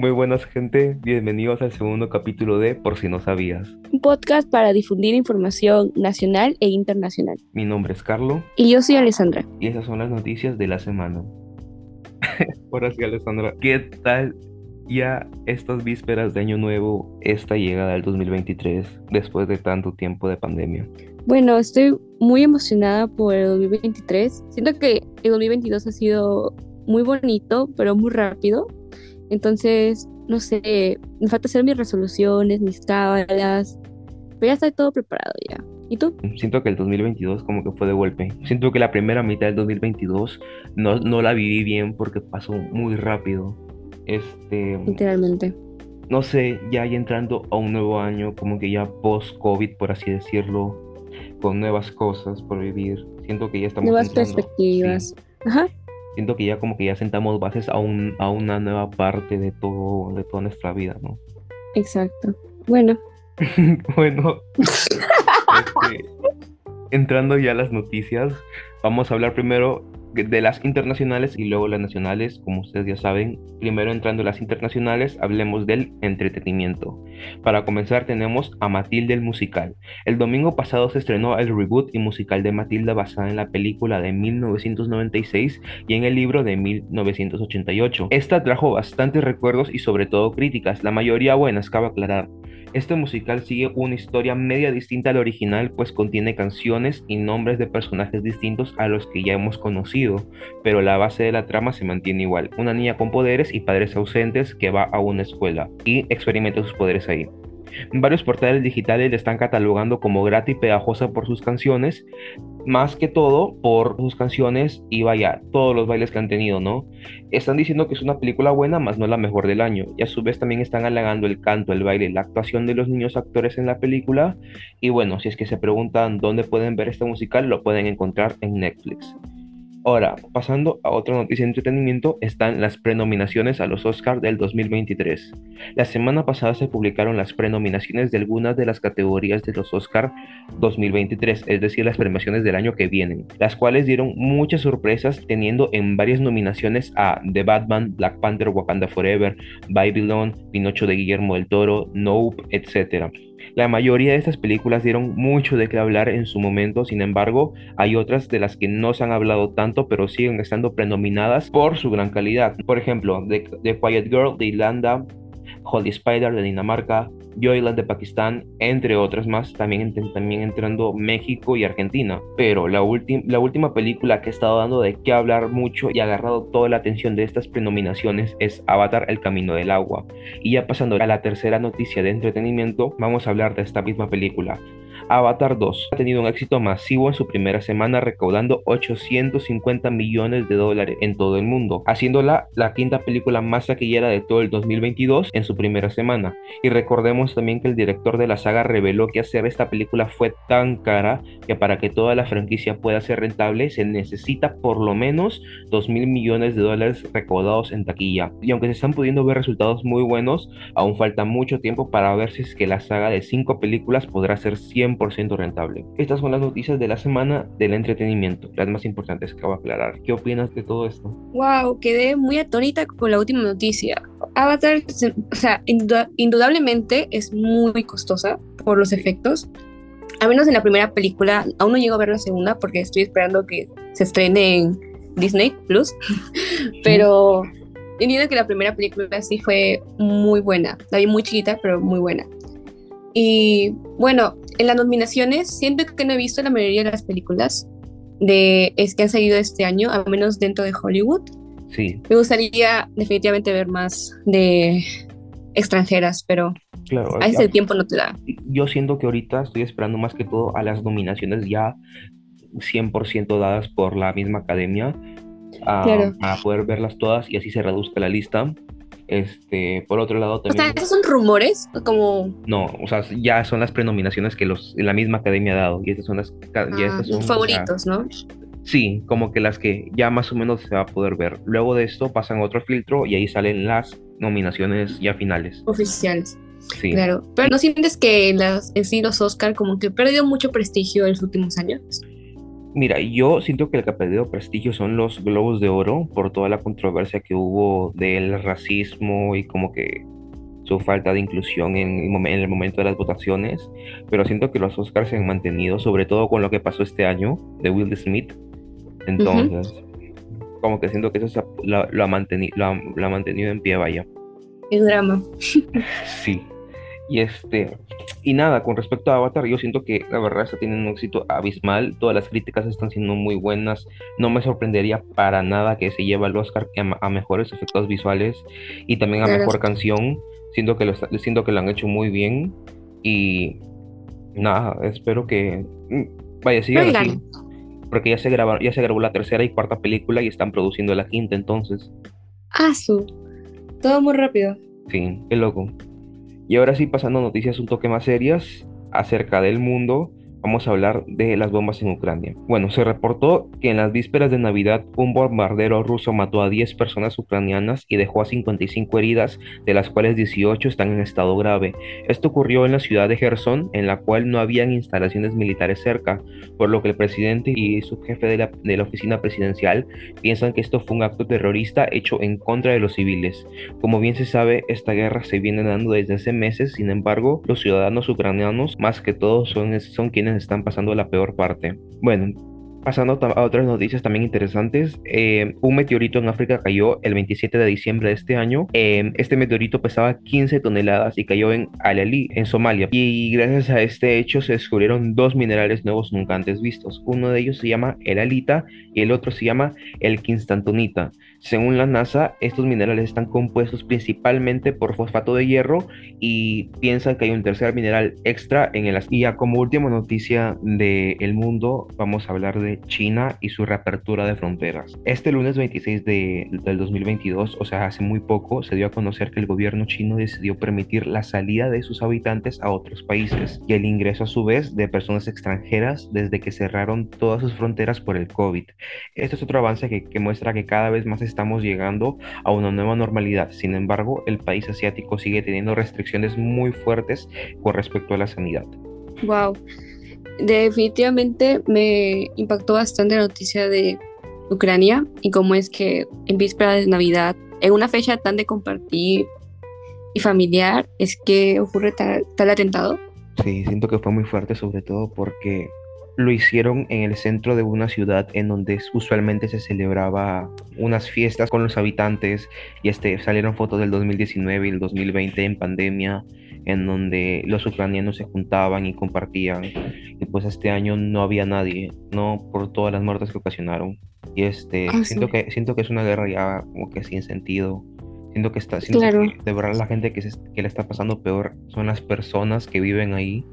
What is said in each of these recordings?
Muy buenas gente, bienvenidos al segundo capítulo de Por si no sabías. Un podcast para difundir información nacional e internacional. Mi nombre es Carlo. Y yo soy Alessandra. Y esas son las noticias de la semana. Ahora sí, Alessandra, ¿qué tal ya estas vísperas de Año Nuevo, esta llegada del 2023, después de tanto tiempo de pandemia? Bueno, estoy muy emocionada por el 2023. Siento que el 2022 ha sido muy bonito, pero muy rápido. Entonces, no sé, me falta hacer mis resoluciones, mis cábalas, pero ya está todo preparado ya. ¿Y tú? Siento que el 2022 como que fue de golpe. Siento que la primera mitad del 2022 no, no la viví bien porque pasó muy rápido. Este... Literalmente. No sé, ya, ya entrando a un nuevo año, como que ya post-COVID, por así decirlo, con nuevas cosas por vivir. Siento que ya estamos... Nuevas perspectivas. Ajá siento que ya como que ya sentamos bases a, un, a una nueva parte de todo, de toda nuestra vida, ¿no? Exacto. Bueno. bueno. Este, entrando ya a las noticias, vamos a hablar primero de las internacionales y luego las nacionales, como ustedes ya saben. Primero entrando las internacionales, hablemos del entretenimiento. Para comenzar tenemos a Matilde el musical. El domingo pasado se estrenó el reboot y musical de Matilda basada en la película de 1996 y en el libro de 1988. Esta trajo bastantes recuerdos y sobre todo críticas, la mayoría buenas, cabe aclarar. Este musical sigue una historia media distinta al original, pues contiene canciones y nombres de personajes distintos a los que ya hemos conocido, pero la base de la trama se mantiene igual. Una niña con poderes y padres ausentes que va a una escuela y experimenta sus poderes ahí. Varios portales digitales le están catalogando como grata y pegajosa por sus canciones, más que todo por sus canciones y vaya, todos los bailes que han tenido, ¿no? Están diciendo que es una película buena, más no la mejor del año, y a su vez también están halagando el canto, el baile, la actuación de los niños actores en la película, y bueno, si es que se preguntan dónde pueden ver este musical, lo pueden encontrar en Netflix. Ahora, pasando a otra noticia de entretenimiento, están las prenominaciones a los Oscars del 2023. La semana pasada se publicaron las prenominaciones de algunas de las categorías de los Oscars 2023, es decir, las premiaciones del año que vienen, las cuales dieron muchas sorpresas teniendo en varias nominaciones a The Batman, Black Panther, Wakanda Forever, Babylon, Pinocho de Guillermo del Toro, Nope, etc. La mayoría de estas películas dieron mucho de qué hablar en su momento, sin embargo, hay otras de las que no se han hablado tanto, pero siguen estando prenominadas por su gran calidad. Por ejemplo, The, The Quiet Girl de Irlanda, Holy Spider de Dinamarca, Joyland de Pakistán, entre otras más, también, también entrando México y Argentina. Pero la, la última película que ha estado dando de qué hablar mucho y ha agarrado toda la atención de estas prenominaciones es Avatar El Camino del Agua. Y ya pasando a la tercera noticia de entretenimiento, vamos a hablar de esta misma película. Avatar 2 ha tenido un éxito masivo en su primera semana recaudando 850 millones de dólares en todo el mundo, haciéndola la quinta película más taquillera de todo el 2022 en su primera semana. Y recordemos también que el director de la saga reveló que hacer esta película fue tan cara que para que toda la franquicia pueda ser rentable se necesita por lo menos 2 mil millones de dólares recaudados en taquilla. Y aunque se están pudiendo ver resultados muy buenos, aún falta mucho tiempo para ver si es que la saga de 5 películas podrá ser 100% rentable. Estas son las noticias de la semana del entretenimiento, las más importantes que voy a aclarar. ¿Qué opinas de todo esto? Wow, quedé muy atónita con la última noticia. Avatar, o sea, indudablemente es muy costosa por los efectos. Al menos en la primera película, aún no llego a ver la segunda porque estoy esperando que se estrene en Disney Plus. pero entiendo que la primera película sí fue muy buena. La vi muy chiquita, pero muy buena. Y bueno, en las nominaciones siento que no he visto la mayoría de las películas de, es que han salido este año, al menos dentro de Hollywood. Sí. Me gustaría definitivamente ver más de extranjeras, pero claro, a veces el tiempo no te da. Yo siento que ahorita estoy esperando más que todo a las nominaciones ya 100% dadas por la misma academia, a, a poder verlas todas y así se reduzca la lista este, por otro lado también... O sea, ¿esos son rumores? Como... No, o sea, ya son las prenominaciones que los, la misma academia ha dado. Y estas son las... Ah, son, favoritos, ¿no? Sí, como que las que ya más o menos se va a poder ver. Luego de esto pasan otro filtro y ahí salen las nominaciones ya finales. Oficiales. Sí. Claro. Pero ¿no sientes que las, en sí los Oscar como que perdió mucho prestigio en los últimos años? Mira, yo siento que el que ha perdido prestigio son los Globos de Oro por toda la controversia que hubo del racismo y como que su falta de inclusión en, en el momento de las votaciones, pero siento que los Oscars se han mantenido, sobre todo con lo que pasó este año de Will Smith. Entonces, como que siento que eso lo, ha mantenido, lo, ha, mantenido en pie, vaya. El drama. Sí. Y este, y nada, con respecto a Avatar, yo siento que la verdad está teniendo un éxito abismal. Todas las críticas están siendo muy buenas. No me sorprendería para nada que se lleve al Oscar a, mejores efectos visuales y también a mejor canción. Siento que, lo, siento que lo han hecho muy bien. Y nada, espero que. Mm, vaya, sigan así. Porque ya se, grabó, ya se grabó la tercera y cuarta película y están produciendo la quinta, entonces. Ah, su. Todo muy rápido. Sí, qué loco. Y ahora sí, pasando a noticias un toque más serias acerca del mundo, vamos a hablar de las bombas en Ucrania. Bueno, se reportó que en las vísperas de Navidad un bombardero ruso mató a 10 personas ucranianas y dejó a 55 heridas, de las cuales 18 están en estado grave. Esto ocurrió en la ciudad de Gerson, en la cual no habían instalaciones militares cerca, por lo que el presidente y su jefe de la, oficina presidencial piensan que esto fue un acto terrorista hecho en contra de los civiles. Como bien se sabe, esta guerra se viene dando desde hace meses, sin embargo, los ciudadanos ucranianos, más que todos, son quienes están pasando la peor parte. Bueno, Pasando a otras noticias también interesantes, eh, un meteorito en África cayó el 27 de diciembre de este año. Eh, este meteorito pesaba 15 toneladas y cayó en Al-Ali, en Somalia. Y gracias a este hecho se descubrieron dos minerales nuevos nunca antes vistos. Uno de ellos se llama el alita y el otro se llama el quinstantonita. Según la NASA, estos minerales están compuestos principalmente por fosfato de hierro y piensan que hay un tercer mineral extra en el... Y ya como última noticia del mundo, vamos a hablar de China y su reapertura de fronteras. Este lunes 26 de, del 2022, o sea, hace muy poco, se dio a conocer que el gobierno chino decidió permitir la salida de sus habitantes a otros países y el ingreso a su vez de personas extranjeras desde que cerraron todas sus fronteras por el COVID. Este es otro avance que, que muestra que cada vez más estamos llegando a una nueva normalidad. Sin embargo, el país asiático sigue teniendo restricciones muy fuertes con respecto a la sanidad. Wow definitivamente me impactó bastante la noticia de Ucrania y cómo es que en víspera de Navidad, en una fecha tan de compartir y familiar, es que ocurre tal, atentado. Sí, siento que fue muy fuerte, sobre todo porque lo hicieron en el centro de una ciudad en donde usualmente se celebraba unas fiestas con los habitantes y este salieron fotos del 2019 y el 2020 en pandemia en donde los ucranianos se juntaban y compartían. Y pues este año no había nadie, no por todas las muertes que ocasionaron. Y este, ah, siento, que, siento que es una guerra ya como que sin sentido. Siento que está, siento que de verdad la gente que, se, que le está pasando peor son las personas que viven ahí.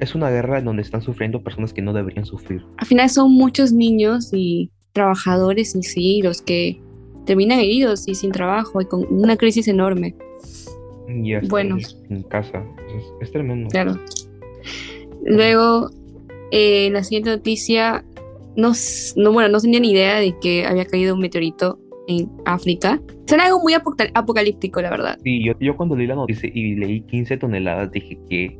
Es una guerra en donde están sufriendo personas que no deberían sufrir. Al final son muchos niños y trabajadores en sí los que terminan heridos y sin trabajo y con una crisis enorme. Y bueno. en casa. Es, tremendo. Claro. Luego, eh, la siguiente noticia, no, no, bueno, no tenía ni idea de que había caído un meteorito en África. Suena algo muy apocalíptico, la verdad. Sí, yo, yo cuando leí la noticia y leí 15 toneladas, dije que...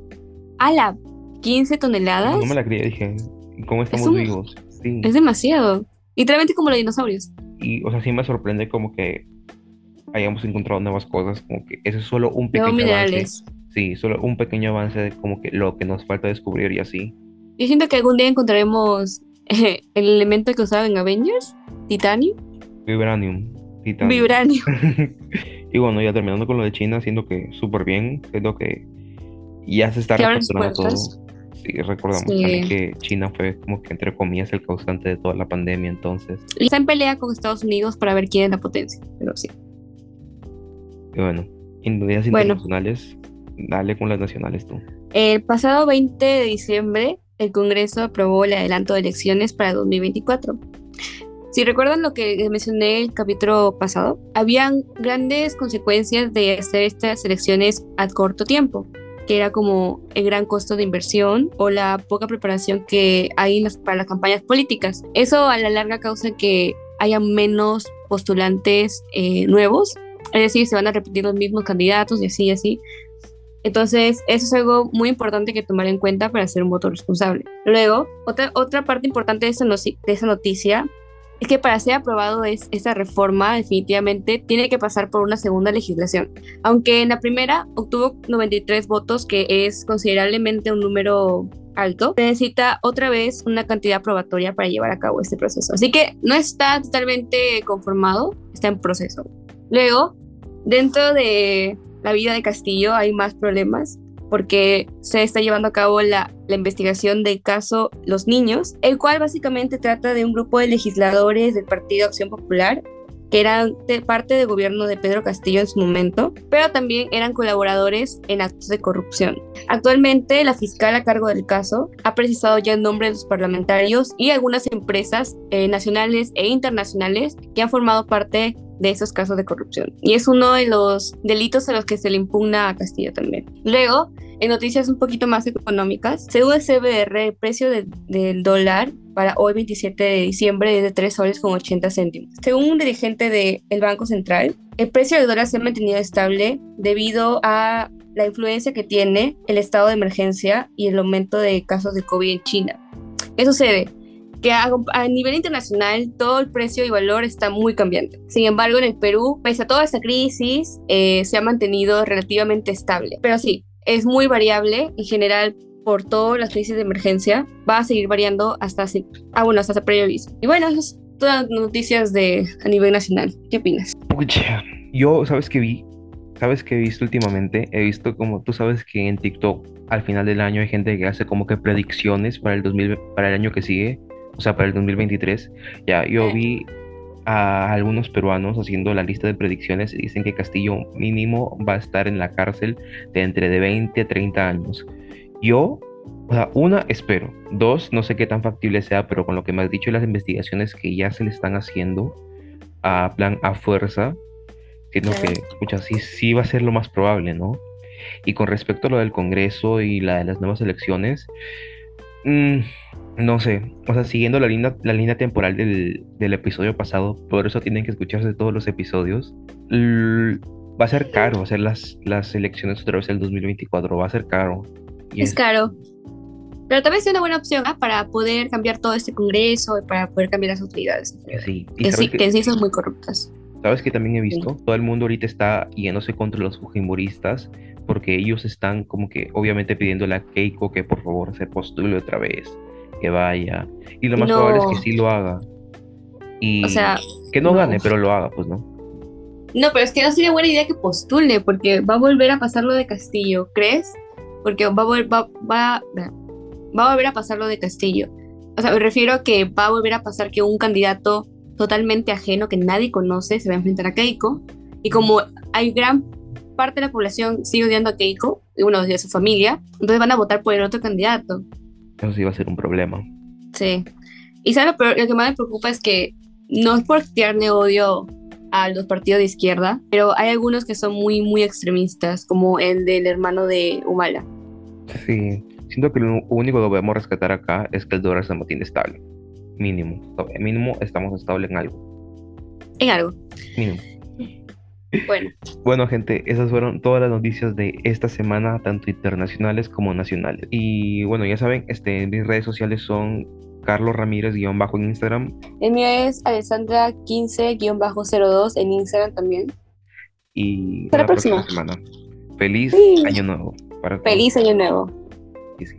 ¿Ala? ¿15 toneladas? No me la creía, dije, ¿cómo estamos vivos? Sí. Es demasiado. Literalmente como los dinosaurios. Y, o sea, sí me sorprende como que hayamos encontrado nuevas cosas, como que eso es solo un pequeño avance. Sí, solo un pequeño avance de como que lo que nos falta descubrir y así. Yo siento que algún día encontraremos el elemento que usaban en Avengers, Titanium. Vibranium. Titanium. Vibranium. y bueno, ya terminando con lo de China, siento que súper bien, siento que ya se está reestructurando todo. Sí, recordamos también que China fue como que entre comillas el causante de toda la pandemia entonces. Y está en pelea con Estados Unidos para ver quién es la potencia, pero sí. Y bueno, industrias internacionales, dale con las nacionales tú. El pasado 20 de diciembre, el Congreso aprobó el adelanto de elecciones para 2024. Si recuerdan lo que mencioné el capítulo pasado, habían grandes consecuencias de hacer estas elecciones a corto tiempo, que era como el gran costo de inversión o la poca preparación que hay para las campañas políticas. Eso a la larga causa que haya menos postulantes eh, nuevos es decir, se van a repetir los mismos candidatos y así y así. Entonces, eso es algo muy importante que tomar en cuenta para ser un voto responsable. Luego, otra, otra parte importante de esa, de esa noticia es que para ser aprobado es, esa reforma definitivamente tiene que pasar por una segunda legislación. Aunque en la primera obtuvo 93 votos, que es considerablemente un número alto, se necesita otra vez una cantidad probatoria para llevar a cabo este proceso. Así que no está totalmente conformado, está en proceso. Luego, dentro de la vida de Castillo hay más problemas porque se está llevando a cabo la, investigación del caso Los Niños, el cual básicamente trata de un grupo de legisladores del Partido Acción Popular que eran parte del gobierno de Pedro Castillo en su momento, pero también eran colaboradores en actos de corrupción. Actualmente, la fiscal a cargo del caso ha precisado ya el nombre de los parlamentarios y algunas empresas eh, nacionales e internacionales que han formado parte de esos casos de corrupción. Y es uno de los delitos a los que se le impugna a Castillo también. Luego, en noticias un poquito más económicas, según el CBR, el precio del dólar para hoy 27 de diciembre es de 3 soles con 80 céntimos. Según un dirigente del Banco Central, el precio del dólar se ha mantenido estable debido a la influencia que tiene el estado de emergencia y el aumento de casos de COVID en China. ¿Qué sucede? Que a, nivel internacional todo el precio y valor está muy cambiante. Sin embargo, en el Perú, pese a toda esta crisis, eh, se ha mantenido relativamente estable. Pero sí, es muy variable en general por todas las crisis de emergencia. Va a seguir variando hasta, ah, bueno, hasta previsto. Y bueno, esas son todas noticias de, a nivel nacional. ¿Qué opinas? Pucha, yo, ¿sabes qué vi? ¿Sabes qué he visto últimamente? He visto como, tú sabes que en TikTok al final del año hay gente que hace como que predicciones para el 2000, para el año que sigue o sea, para el 2023, ya yo vi a algunos peruanos haciendo la lista de predicciones y dicen que Castillo mínimo va a estar en la cárcel de entre de 20 a 30 años. Yo, o sea, una, espero. Dos, no sé qué tan factible sea, pero con lo que me has dicho las investigaciones que ya se le están haciendo a plan a fuerza, siento que, escucha, sí, sí va a ser lo más probable, ¿no? Y con respecto a lo del Congreso y la de las nuevas elecciones, mmm, no sé, o sea, siguiendo la línea, la línea temporal del, episodio pasado, por eso tienen que escucharse todos los episodios. va a ser caro hacer las, las elecciones otra vez el 2024, va a ser caro. es, caro. Pero también es una buena opción ¿ah? para poder cambiar todo este congreso y para poder cambiar las autoridades. Sí, que, sí, que, sí son muy corruptas. ¿Sabes que también he visto? Todo el mundo ahorita está yéndose contra los fujimoristas porque ellos están como que obviamente pidiéndole a Keiko que por favor se postule otra vez que vaya. Y lo más probable es que sí lo haga. Y que no, gane, pero lo haga, pues no. No, pero es que no sería buena idea que postule, porque va a volver a pasar lo de Castillo, ¿crees? Porque va a, volver, va, va, va a volver a pasar lo de Castillo. O sea, me refiero a que va a volver a pasar que un candidato totalmente ajeno que nadie conoce se va a enfrentar a Keiko. Y como hay gran parte de la población sigue odiando a Keiko, y uno de su familia, entonces van a votar por el otro candidato. Eso sí va a ser un problema. Sí. Y ¿sabes? Pero lo que más me preocupa es que no es por tirarle odio a los partidos de izquierda, pero hay algunos que son muy, muy extremistas, como el del hermano de Humala. Sí, siento que lo único que debemos rescatar acá es que el dólar se mantiene estable. Mínimo. Mínimo estamos estables en algo. En algo. Mínimo. Bueno. Bueno, gente, esas fueron todas las noticias de esta semana, tanto internacionales como nacionales. Y bueno, ya saben, este, mis redes sociales son Carlos Ramírez guion bajo en Instagram. El mío es Alessandra 15 guion bajo 02 en Instagram también. Y hasta la próxima. semana. Feliz año nuevo. Feliz año nuevo. Sí, sí,